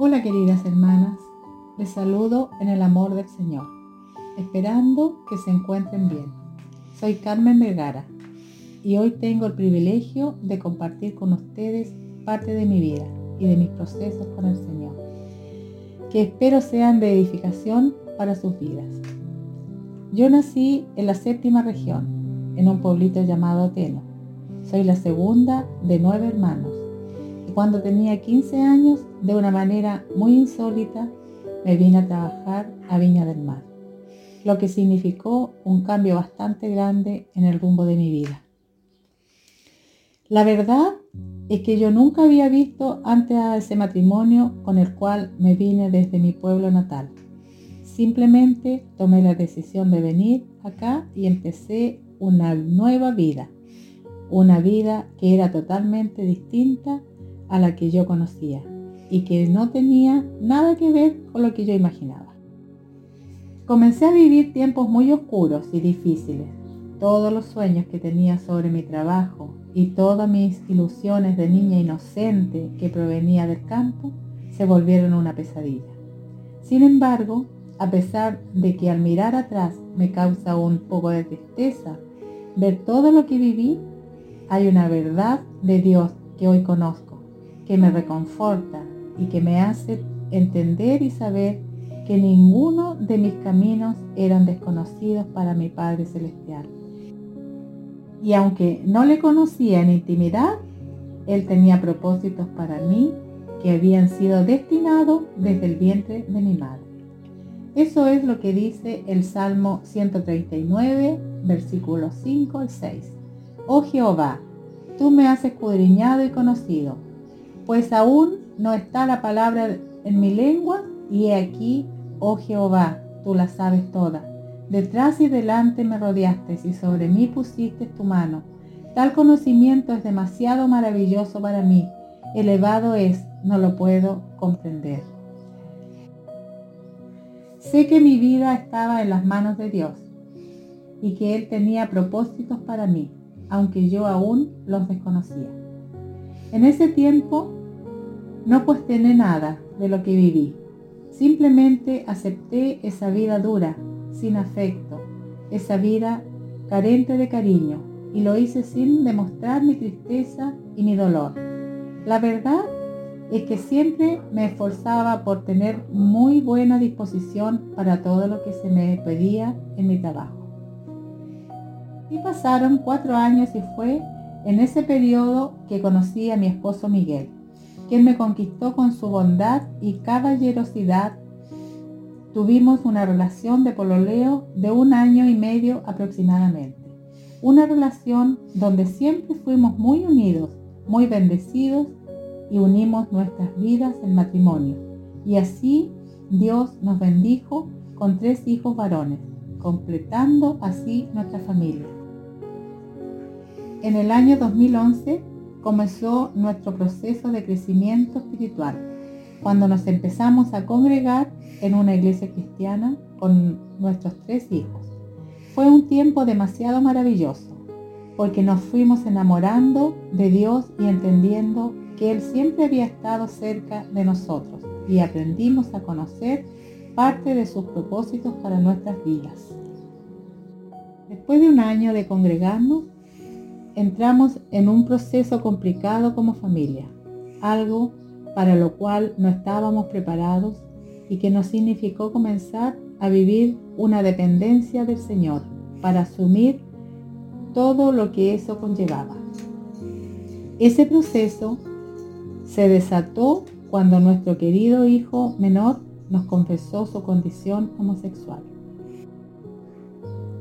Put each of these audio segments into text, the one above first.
Hola queridas hermanas, les saludo en el amor del Señor, esperando que se encuentren bien. Soy Carmen Vergara y hoy tengo el privilegio de compartir con ustedes parte de mi vida y de mis procesos con el Señor, que espero sean de edificación para sus vidas. Yo nací en la séptima región, en un pueblito llamado Teno. Soy la segunda de nueve hermanos. Cuando tenía 15 años, de una manera muy insólita, me vine a trabajar a Viña del Mar, lo que significó un cambio bastante grande en el rumbo de mi vida. La verdad es que yo nunca había visto antes a ese matrimonio con el cual me vine desde mi pueblo natal. Simplemente tomé la decisión de venir acá y empecé una nueva vida, una vida que era totalmente distinta a la que yo conocía y que no tenía nada que ver con lo que yo imaginaba. Comencé a vivir tiempos muy oscuros y difíciles. Todos los sueños que tenía sobre mi trabajo y todas mis ilusiones de niña inocente que provenía del campo se volvieron una pesadilla. Sin embargo, a pesar de que al mirar atrás me causa un poco de tristeza ver todo lo que viví, hay una verdad de Dios que hoy conozco, que me reconforta y que me hace entender y saber que ninguno de mis caminos eran desconocidos para mi Padre Celestial. Y aunque no le conocía en intimidad, Él tenía propósitos para mí que habían sido destinados desde el vientre de mi madre. Eso es lo que dice el Salmo 139, versículos 5 al 6. Oh Jehová, tú me has escudriñado y conocido, pues aún no está la palabra en mi lengua, y he aquí, oh Jehová, tú la sabes toda. Detrás y delante me rodeaste y sobre mí pusiste tu mano. Tal conocimiento es demasiado maravilloso para mí. Elevado es, no lo puedo comprender. Sé que mi vida estaba en las manos de Dios y que Él tenía propósitos para mí, aunque yo aún los desconocía. En ese tiempo no cuestioné nada de lo que viví. Simplemente acepté esa vida dura, sin afecto, esa vida carente de cariño, y lo hice sin demostrar mi tristeza y mi dolor. La verdad es que siempre me esforzaba por tener muy buena disposición para todo lo que se me pedía en mi trabajo. Y pasaron cuatro años y fue en ese periodo que conocí a mi esposo Miguel, quien me conquistó con su bondad y caballerosidad. Tuvimos una relación de pololeo de un año y medio aproximadamente. Una relación donde siempre fuimos muy unidos, muy bendecidos y unimos nuestras vidas en matrimonio. Y así Dios nos bendijo con tres hijos varones, completando así nuestra familia. En el año 2011 comenzó nuestro proceso de crecimiento espiritual, cuando nos empezamos a congregar en una iglesia cristiana con nuestros tres hijos. Fue un tiempo demasiado maravilloso, porque nos fuimos enamorando de Dios y entendiendo que Él siempre había estado cerca de nosotros y aprendimos a conocer parte de sus propósitos para nuestras vidas. Después de un año de congregarnos, entramos en un proceso complicado como familia, algo para lo cual no estábamos preparados y que nos significó comenzar a vivir una dependencia del Señor para asumir todo lo que eso conllevaba. Ese proceso se desató cuando nuestro querido hijo menor nos confesó su condición homosexual,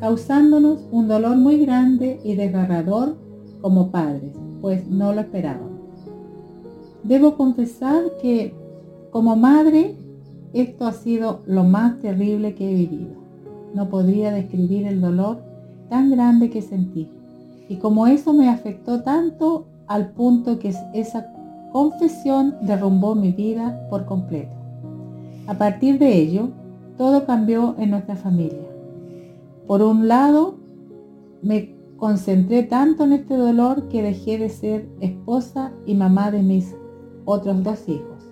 causándonos un dolor muy grande y desgarrador como padres, pues no lo esperábamos. Debo confesar que como madre esto ha sido lo más terrible que he vivido. No podría describir el dolor tan grande que sentí. Y como eso me afectó tanto al punto que esa confesión derrumbó mi vida por completo. A partir de ello, todo cambió en nuestra familia. Por un lado, me concentré tanto en este dolor que dejé de ser esposa y mamá de mis otros dos hijos.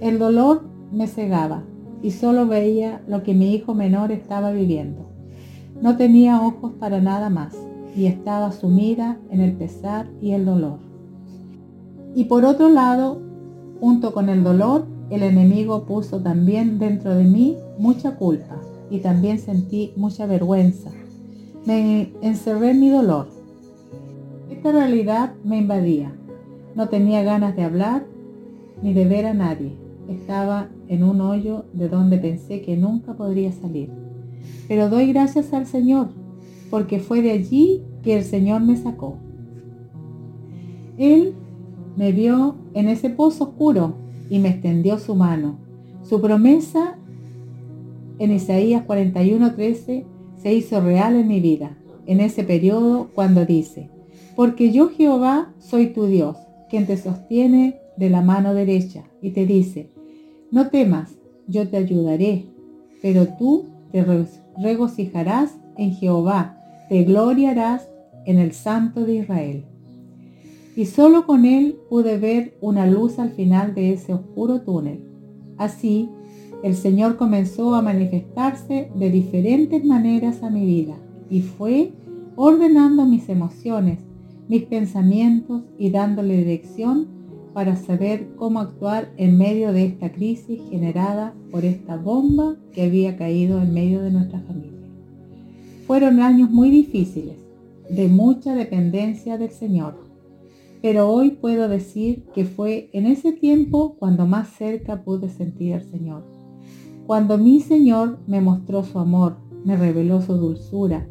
El dolor me cegaba y solo veía lo que mi hijo menor estaba viviendo. No tenía ojos para nada más y estaba sumida en el pesar y el dolor. Y por otro lado, junto con el dolor, el enemigo puso también dentro de mí mucha culpa y también sentí mucha vergüenza. Me encerré en mi dolor. Esta realidad me invadía. No tenía ganas de hablar ni de ver a nadie. Estaba en un hoyo de donde pensé que nunca podría salir. Pero doy gracias al Señor, porque fue de allí que el Señor me sacó. Él me vio en ese pozo oscuro y me extendió su mano. Su promesa en Isaías 41:13 se hizo real en mi vida, en ese periodo cuando dice, porque yo Jehová soy tu Dios, quien te sostiene de la mano derecha y te dice, no temas, yo te ayudaré, pero tú te regocijarás en Jehová, te gloriarás en el Santo de Israel. Y solo con él pude ver una luz al final de ese oscuro túnel. Así, el Señor comenzó a manifestarse de diferentes maneras a mi vida y fue ordenando mis emociones, mis pensamientos y dándole dirección para saber cómo actuar en medio de esta crisis generada por esta bomba que había caído en medio de nuestra familia. Fueron años muy difíciles, de mucha dependencia del Señor, pero hoy puedo decir que fue en ese tiempo cuando más cerca pude sentir al Señor. Cuando mi Señor me mostró su amor, me reveló su dulzura,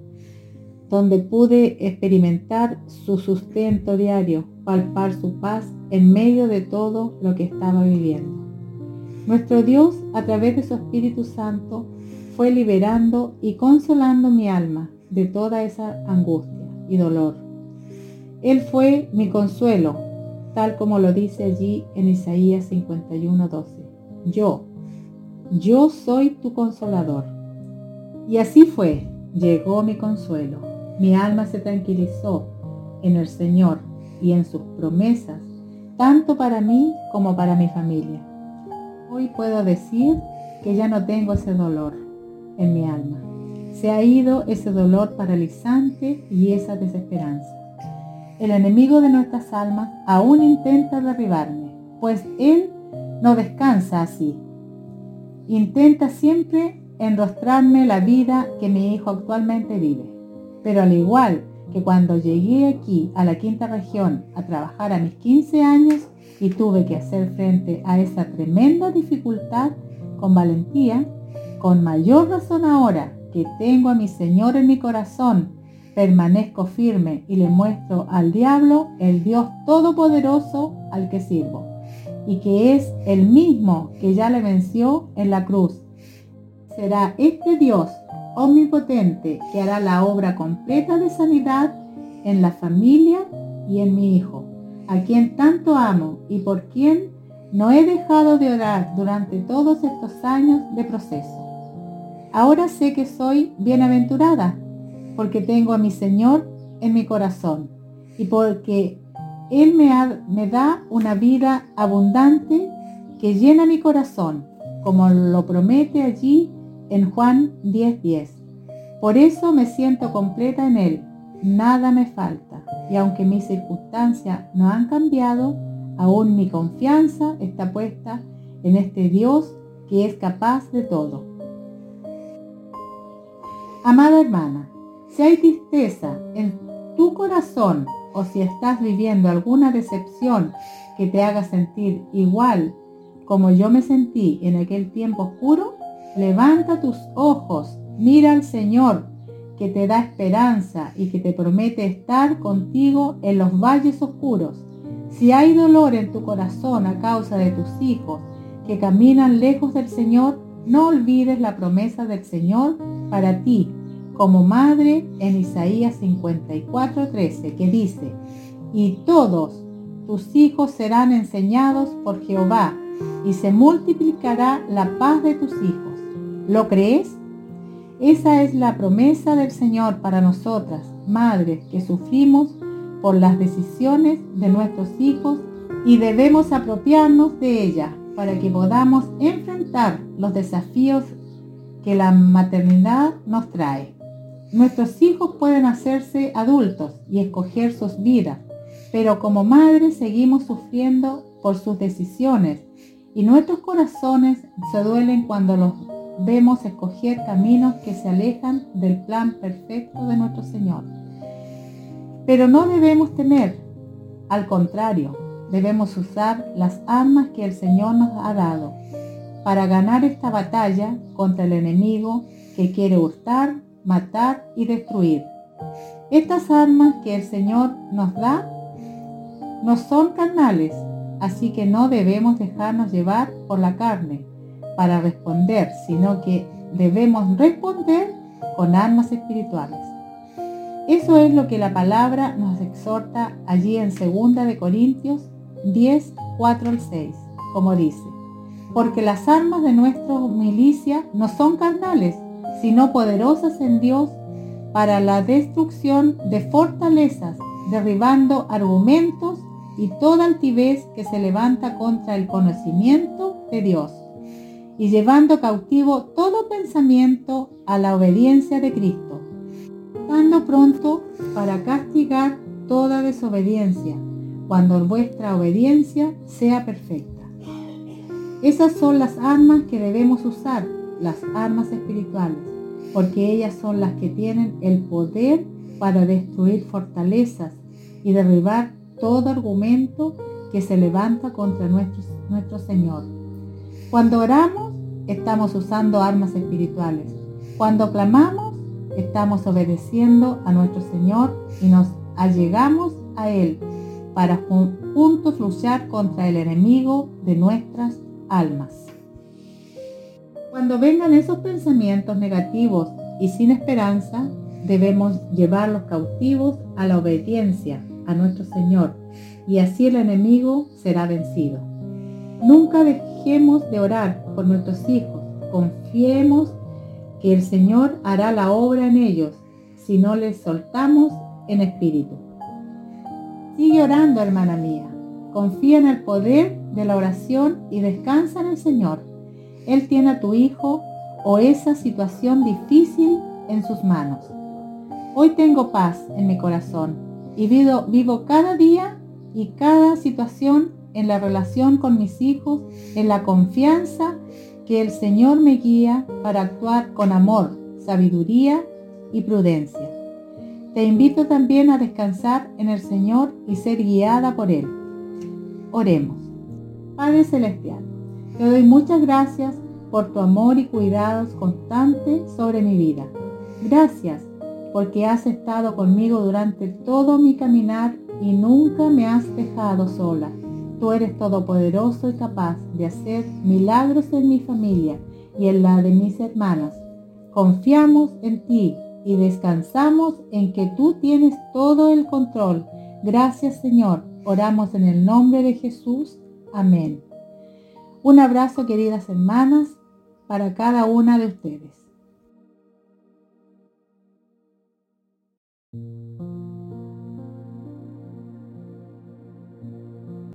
donde pude experimentar su sustento diario, palpar su paz en medio de todo lo que estaba viviendo. Nuestro Dios, a través de su Espíritu Santo, fue liberando y consolando mi alma de toda esa angustia y dolor. Él fue mi consuelo, tal como lo dice allí en Isaías 51:12. Yo, yo soy tu consolador. Y así fue, llegó mi consuelo mi alma se tranquilizó en el Señor y en sus promesas, tanto para mí como para mi familia. Hoy puedo decir que ya no tengo ese dolor en mi alma. Se ha ido ese dolor paralizante y esa desesperanza. El enemigo de nuestras almas aún intenta derribarme, pues él no descansa así. Intenta siempre enrostrarme la vida que mi hijo actualmente vive. Pero al igual que cuando llegué aquí a la quinta región a trabajar a mis 15 años y tuve que hacer frente a esa tremenda dificultad con valentía, con mayor razón ahora que tengo a mi Señor en mi corazón, permanezco firme y le muestro al diablo el Dios todopoderoso al que sirvo y que es el mismo que ya le venció en la cruz. Será este Dios omnipotente que hará la obra completa de sanidad en la familia y en mi hijo, a quien tanto amo y por quien no he dejado de orar durante todos estos años de proceso. Ahora sé que soy bienaventurada porque tengo a mi Señor en mi corazón y porque Él me, da una vida abundante que llena mi corazón, como lo promete allí en Juan 10:10. Por eso me siento completa en Él, nada me falta, y aunque mis circunstancias no han cambiado, aún mi confianza está puesta en este Dios que es capaz de todo. Amada hermana, si hay tristeza en tu corazón o si estás viviendo alguna decepción que te haga sentir igual como yo me sentí en aquel tiempo oscuro, Levanta tus ojos, mira al Señor, que te da esperanza y que te promete estar contigo en los valles oscuros. Si hay dolor en tu corazón a causa de tus hijos que caminan lejos del Señor, no olvides la promesa del Señor para ti como madre en Isaías 54:13 que dice, y todos tus hijos serán enseñados por Jehová y se multiplicará la paz de tus hijos. ¿Lo crees? Esa es la promesa del Señor para nosotras, madres que sufrimos por las decisiones de nuestros hijos y debemos apropiarnos de ella para que podamos enfrentar los desafíos que la maternidad nos trae. Nuestros hijos pueden hacerse adultos y escoger sus vidas, pero como madres seguimos sufriendo por sus decisiones y nuestros corazones se duelen cuando los vemos escoger caminos que se alejan del plan perfecto de nuestro Señor. Pero no debemos temer, al contrario, debemos usar las armas que el Señor nos ha dado para ganar esta batalla contra el enemigo que quiere hurtar, matar y destruir. Estas armas que el Señor nos da no son carnales, así que no debemos dejarnos llevar por la carne para responder, sino que debemos responder con armas espirituales. Eso es lo que la palabra nos exhorta allí en 2 de Corintios 10, 4 al 6, como dice, porque las armas de nuestra milicia no son carnales, sino poderosas en Dios para la destrucción de fortalezas, derribando argumentos y toda altivez que se levanta contra el conocimiento de Dios, y llevando cautivo todo pensamiento a la obediencia de Cristo, estando pronto para castigar toda desobediencia cuando vuestra obediencia sea perfecta. Esas son las armas que debemos usar, las armas espirituales, porque ellas son las que tienen el poder para destruir fortalezas y derribar todo argumento que se levanta contra nuestro, nuestro Señor. Cuando oramos, estamos usando armas espirituales. Cuando clamamos, estamos obedeciendo a nuestro Señor y nos allegamos a Él para juntos luchar contra el enemigo de nuestras almas. Cuando vengan esos pensamientos negativos y sin esperanza, debemos llevarlos cautivos a la obediencia a nuestro Señor y así el enemigo será vencido. Nunca dejemos de orar por nuestros hijos. Confiemos que el Señor hará la obra en ellos si no les soltamos en espíritu. Sigue orando, hermana mía. Confía en el poder de la oración y descansa en el Señor. Él tiene a tu hijo o esa situación difícil en sus manos. Hoy tengo paz en mi corazón y vivo, vivo cada día y cada situación en la relación con mis hijos, en la confianza que el Señor me guía para actuar con amor, sabiduría y prudencia. Te invito también a descansar en el Señor y ser guiada por Él. Oremos. Padre Celestial, te doy muchas gracias por tu amor y cuidados constantes sobre mi vida. Gracias porque has estado conmigo durante todo mi caminar y nunca me has dejado sola. Tú eres todopoderoso y capaz de hacer milagros en mi familia y en la de mis hermanas. Confiamos en ti y descansamos en que tú tienes todo el control. Gracias Señor. Oramos en el nombre de Jesús. Amén. Un abrazo queridas hermanas para cada una de ustedes.